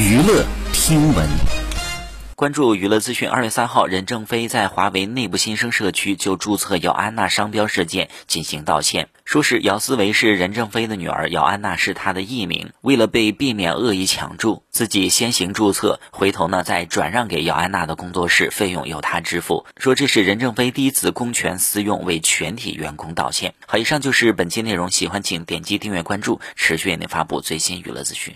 娱乐听闻关注娱乐资讯。二月三号，任正非在华为内部新生社区就注册姚安娜商标事件进行道歉，说是姚思维是任正非的女儿，姚安娜是他的艺名。为了被避免恶意抢注，自己先行注册，回头呢再转让给姚安娜的工作室，费用由他支付。说这是任正非第一次公权私用，为全体员工道歉。好，以上就是本期内容，喜欢请点击订阅，关注持续为您发布最新娱乐资讯。